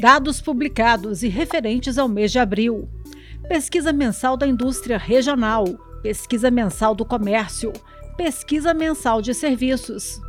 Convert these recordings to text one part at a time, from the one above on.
Dados publicados e referentes ao mês de abril. Pesquisa mensal da indústria regional, pesquisa mensal do comércio, pesquisa mensal de serviços.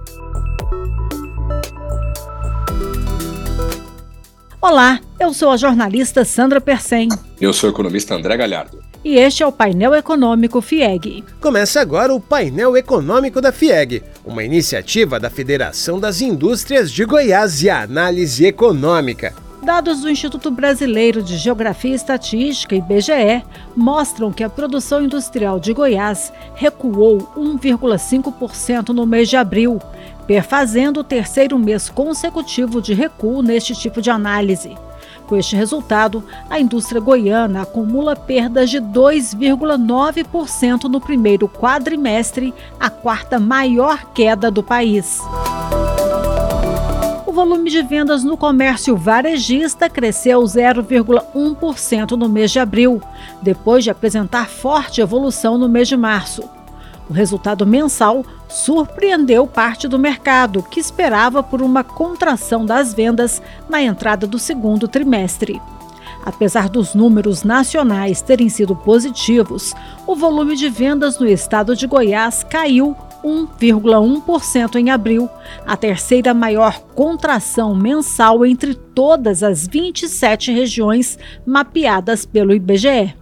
Olá, eu sou a jornalista Sandra Persen. Eu sou o economista André Galhardo. E este é o painel econômico FIEG. Começa agora o painel econômico da FIEG, uma iniciativa da Federação das Indústrias de Goiás e Análise Econômica. Dados do Instituto Brasileiro de Geografia e Estatística, IBGE, mostram que a produção industrial de Goiás recuou 1,5% no mês de abril, perfazendo o terceiro mês consecutivo de recuo neste tipo de análise. Com este resultado, a indústria goiana acumula perdas de 2,9% no primeiro quadrimestre, a quarta maior queda do país. O volume de vendas no comércio varejista cresceu 0,1% no mês de abril, depois de apresentar forte evolução no mês de março. O resultado mensal surpreendeu parte do mercado, que esperava por uma contração das vendas na entrada do segundo trimestre. Apesar dos números nacionais terem sido positivos, o volume de vendas no estado de Goiás caiu 1,1% em abril, a terceira maior contração mensal entre todas as 27 regiões mapeadas pelo IBGE.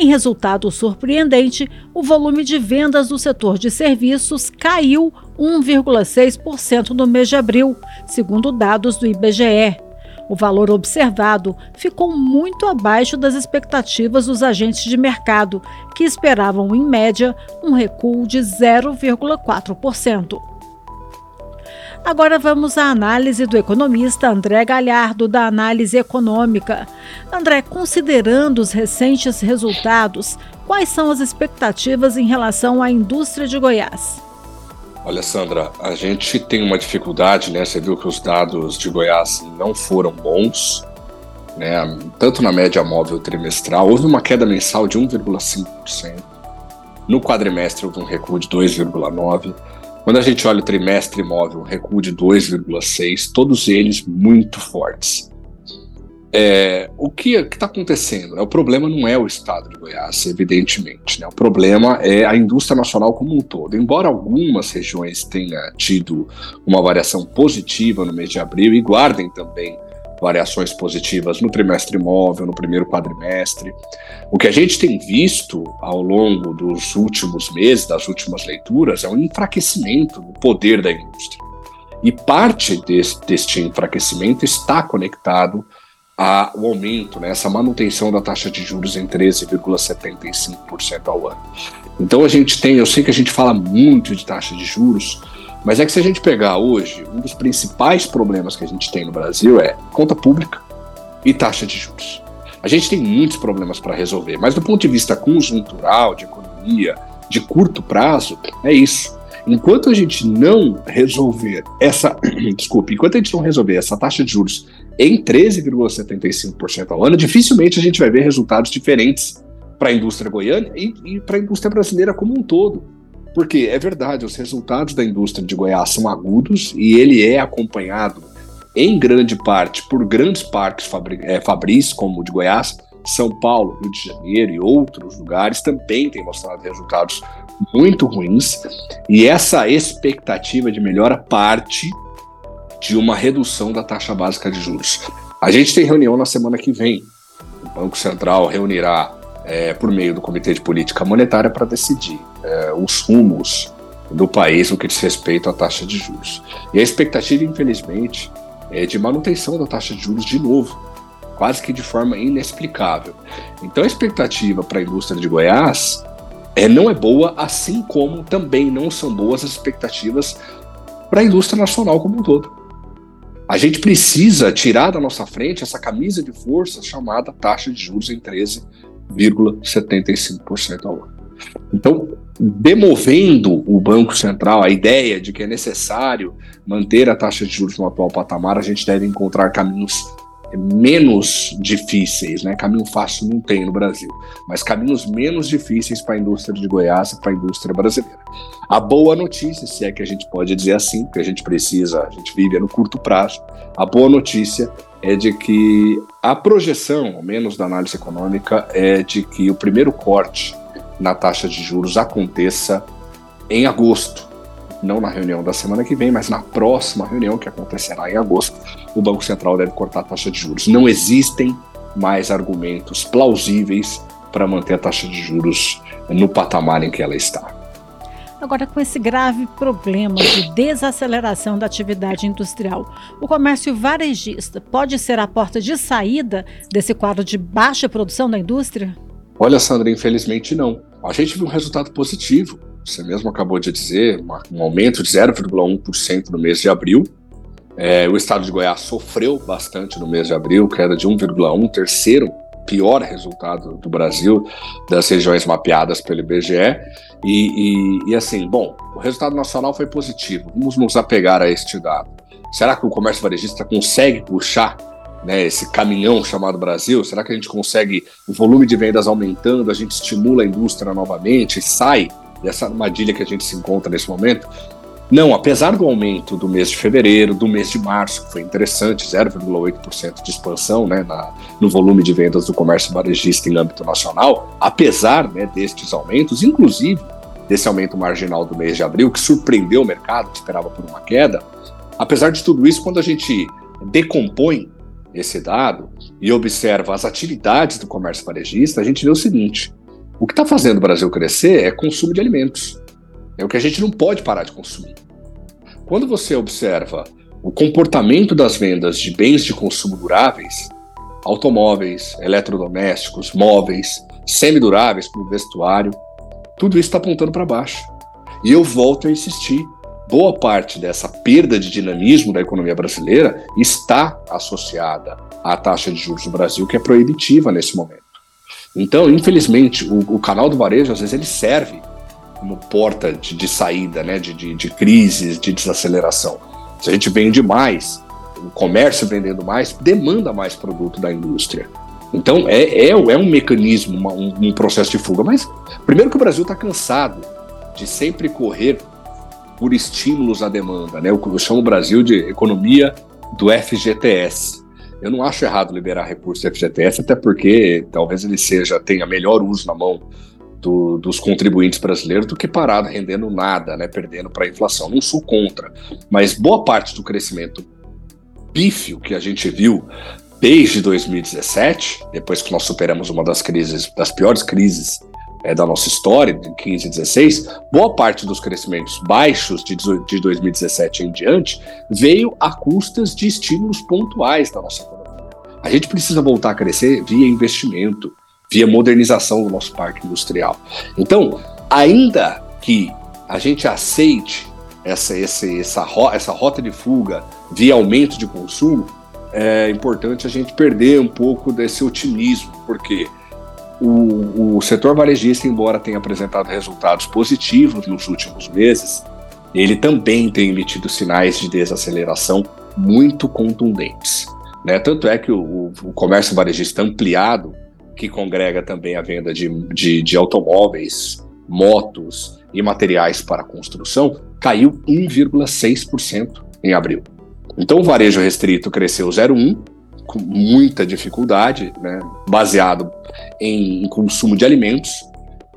Em resultado surpreendente, o volume de vendas do setor de serviços caiu 1,6% no mês de abril, segundo dados do IBGE. O valor observado ficou muito abaixo das expectativas dos agentes de mercado, que esperavam, em média, um recuo de 0,4%. Agora vamos à análise do economista André Galhardo, da Análise Econômica. André, considerando os recentes resultados, quais são as expectativas em relação à indústria de Goiás? Olha, Sandra, a gente tem uma dificuldade, né? Você viu que os dados de Goiás não foram bons, né? Tanto na média móvel trimestral, houve uma queda mensal de 1,5%. No quadrimestre houve um recuo de 2,9%. Quando a gente olha o trimestre imóvel, recuo de 2,6, todos eles muito fortes. É, o que está acontecendo? Né? O problema não é o estado de Goiás, evidentemente. Né? O problema é a indústria nacional como um todo. Embora algumas regiões tenham tido uma variação positiva no mês de abril e guardem também variações positivas no trimestre imóvel, no primeiro quadrimestre. O que a gente tem visto ao longo dos últimos meses, das últimas leituras, é um enfraquecimento do poder da indústria. E parte desse, deste enfraquecimento está conectado ao aumento, né, essa manutenção da taxa de juros em 13,75% ao ano. Então a gente tem, eu sei que a gente fala muito de taxa de juros, mas é que se a gente pegar hoje, um dos principais problemas que a gente tem no Brasil é conta pública e taxa de juros. A gente tem muitos problemas para resolver, mas do ponto de vista conjuntural, de economia, de curto prazo, é isso. Enquanto a gente não resolver essa, desculpe, enquanto a gente não resolver essa taxa de juros em 13,75% ao ano, dificilmente a gente vai ver resultados diferentes para a indústria goiana e, e para a indústria brasileira como um todo. Porque é verdade, os resultados da indústria de Goiás são agudos e ele é acompanhado em grande parte por grandes parques fabri é, fabris, como o de Goiás, São Paulo, Rio de Janeiro e outros lugares também têm mostrado resultados muito ruins. E essa expectativa de melhora parte de uma redução da taxa básica de juros. A gente tem reunião na semana que vem. O Banco Central reunirá é, por meio do Comitê de Política Monetária para decidir é, os rumos do país no que diz respeito à taxa de juros. E a expectativa, infelizmente, é de manutenção da taxa de juros de novo, quase que de forma inexplicável. Então a expectativa para a indústria de Goiás é, não é boa, assim como também não são boas as expectativas para a indústria nacional como um todo. A gente precisa tirar da nossa frente essa camisa de força chamada taxa de juros em 13 0,75% ao ano. Então, demovendo o Banco Central a ideia de que é necessário manter a taxa de juros no atual patamar, a gente deve encontrar caminhos menos difíceis, né? Caminho fácil não tem no Brasil, mas caminhos menos difíceis para a indústria de Goiás e para a indústria brasileira. A boa notícia, se é que a gente pode dizer assim, que a gente precisa, a gente vive no curto prazo, a boa notícia é de que a projeção, ao menos da análise econômica, é de que o primeiro corte na taxa de juros aconteça em agosto não na reunião da semana que vem, mas na próxima reunião, que acontecerá em agosto, o Banco Central deve cortar a taxa de juros. Não existem mais argumentos plausíveis para manter a taxa de juros no patamar em que ela está. Agora, com esse grave problema de desaceleração da atividade industrial, o comércio varejista pode ser a porta de saída desse quadro de baixa produção da indústria? Olha, Sandra, infelizmente não. A gente viu um resultado positivo você mesmo acabou de dizer, um aumento de 0,1% no mês de abril. É, o estado de Goiás sofreu bastante no mês de abril, queda de 1,1%, terceiro pior resultado do Brasil, das regiões mapeadas pelo IBGE. E, e, e, assim, bom, o resultado nacional foi positivo. Vamos nos apegar a este dado. Será que o comércio varejista consegue puxar né, esse caminhão chamado Brasil? Será que a gente consegue o volume de vendas aumentando, a gente estimula a indústria novamente, sai dessa armadilha que a gente se encontra nesse momento. Não, apesar do aumento do mês de fevereiro, do mês de março, que foi interessante, 0,8% de expansão né, na, no volume de vendas do comércio varejista em âmbito nacional, apesar né, destes aumentos, inclusive desse aumento marginal do mês de abril, que surpreendeu o mercado, que esperava por uma queda, apesar de tudo isso, quando a gente decompõe esse dado e observa as atividades do comércio varejista, a gente vê o seguinte: o que está fazendo o Brasil crescer é consumo de alimentos. É o que a gente não pode parar de consumir. Quando você observa o comportamento das vendas de bens de consumo duráveis, automóveis, eletrodomésticos, móveis, semiduráveis como vestuário, tudo isso está apontando para baixo. E eu volto a insistir: boa parte dessa perda de dinamismo da economia brasileira está associada à taxa de juros do Brasil, que é proibitiva nesse momento. Então, infelizmente, o, o, canal do varejo, às vezes, ele serve como porta de, de saída, né, de, de, de crises, de desaceleração. Se a gente vende mais, o comércio vendendo mais, demanda mais produto da indústria. Então, é, é, é um mecanismo, uma, um, um, processo de fuga. Mas, primeiro que o Brasil está cansado de sempre correr por estímulos à demanda. Né? Eu, eu chamo o Brasil de economia do FGTS. Eu não acho errado liberar recurso do FGTS, até porque talvez ele seja tenha melhor uso na mão do, dos contribuintes brasileiros do que parado rendendo nada, né, perdendo para a inflação. Não sou contra, mas boa parte do crescimento pífio que a gente viu desde 2017, depois que nós superamos uma das crises, das piores crises é, da nossa história, de 15 e 16, boa parte dos crescimentos baixos de, de 2017 em diante veio a custas de estímulos pontuais da nossa economia. A gente precisa voltar a crescer via investimento, via modernização do nosso parque industrial. Então, ainda que a gente aceite essa, essa, essa, essa rota de fuga via aumento de consumo, é importante a gente perder um pouco desse otimismo, porque o, o setor varejista, embora tenha apresentado resultados positivos nos últimos meses, ele também tem emitido sinais de desaceleração muito contundentes. Né? Tanto é que o, o, comércio varejista ampliado, que congrega também a venda de, de, de automóveis, motos e materiais para construção, caiu 1,6% em abril. Então o varejo restrito cresceu 0,1%, com muita dificuldade, né, baseado em, em consumo de alimentos,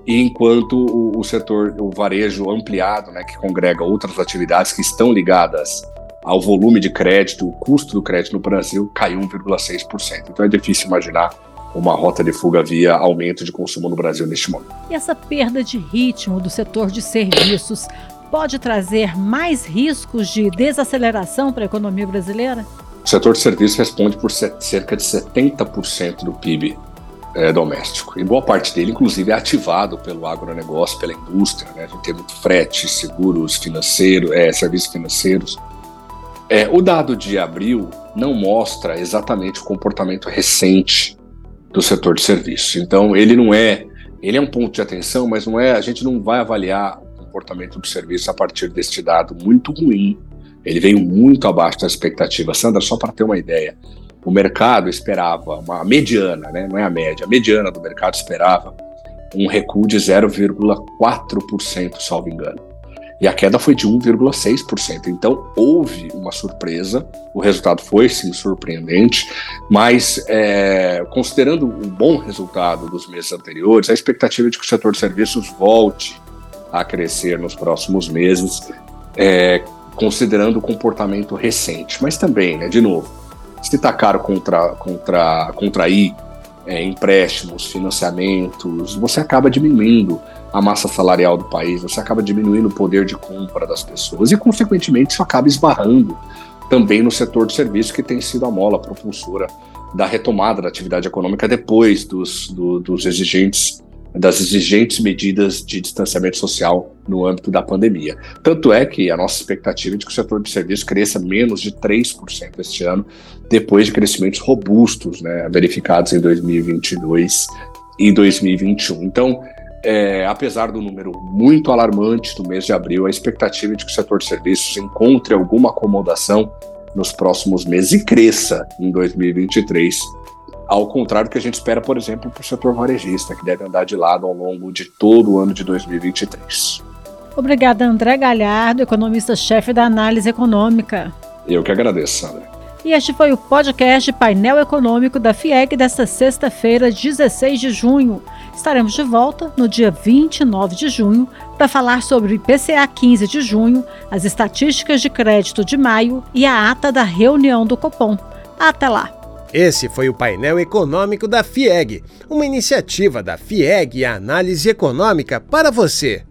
e enquanto o, o, setor, o varejo ampliado, né, que congrega outras atividades que estão ligadas ao volume de crédito, o custo do crédito no Brasil caiu 1,6%. Então é difícil imaginar uma rota de fuga via aumento de consumo no Brasil neste momento. E essa perda de ritmo do setor de serviços pode trazer mais riscos de desaceleração para a economia brasileira? O setor de serviços responde por cerca de 70% do PIB é, doméstico. E boa parte dele, inclusive, é ativado pelo agronegócio, pela indústria. Né? A gente tem muito frete, seguros financeiros, é, serviços financeiros. É, o dado de abril não mostra exatamente o comportamento recente do setor de serviços. Então, ele não é, ele é um ponto de atenção, mas não é. A gente não vai avaliar o comportamento do serviço a partir deste dado muito ruim ele veio muito abaixo da expectativa. Sandra, só para ter uma ideia, o mercado esperava, uma mediana, né, não é a média, a mediana do mercado esperava um recuo de 0,4%, salvo engano e a queda foi de 1,6%. Então houve uma surpresa, o resultado foi sim surpreendente, mas é, considerando o bom resultado dos meses anteriores, a expectativa de que o setor de serviços volte a crescer nos próximos meses, é, considerando o comportamento recente. Mas também, né, de novo, se está caro contra, contra, contrair é, empréstimos, financiamentos, você acaba diminuindo a massa salarial do país, você acaba diminuindo o poder de compra das pessoas e, consequentemente, isso acaba esbarrando também no setor de serviço, que tem sido a mola propulsora da retomada da atividade econômica depois dos, do, dos exigentes das exigentes medidas de distanciamento social no âmbito da pandemia. Tanto é que a nossa expectativa é de que o setor de serviços cresça menos de 3% este ano, depois de crescimentos robustos né, verificados em 2022 e 2021. Então, é, apesar do número muito alarmante do mês de abril, a expectativa é de que o setor de serviços encontre alguma acomodação nos próximos meses e cresça em 2023, ao contrário do que a gente espera, por exemplo, para o setor varejista, que deve andar de lado ao longo de todo o ano de 2023. Obrigada, André Galhardo, economista-chefe da análise econômica. Eu que agradeço, Sandra. E este foi o podcast Painel Econômico da FIEG desta sexta-feira, 16 de junho. Estaremos de volta no dia 29 de junho para falar sobre o IPCA 15 de junho, as estatísticas de crédito de maio e a ata da reunião do Copom. Até lá! Esse foi o painel econômico da FIEG, uma iniciativa da FIEG e análise econômica para você.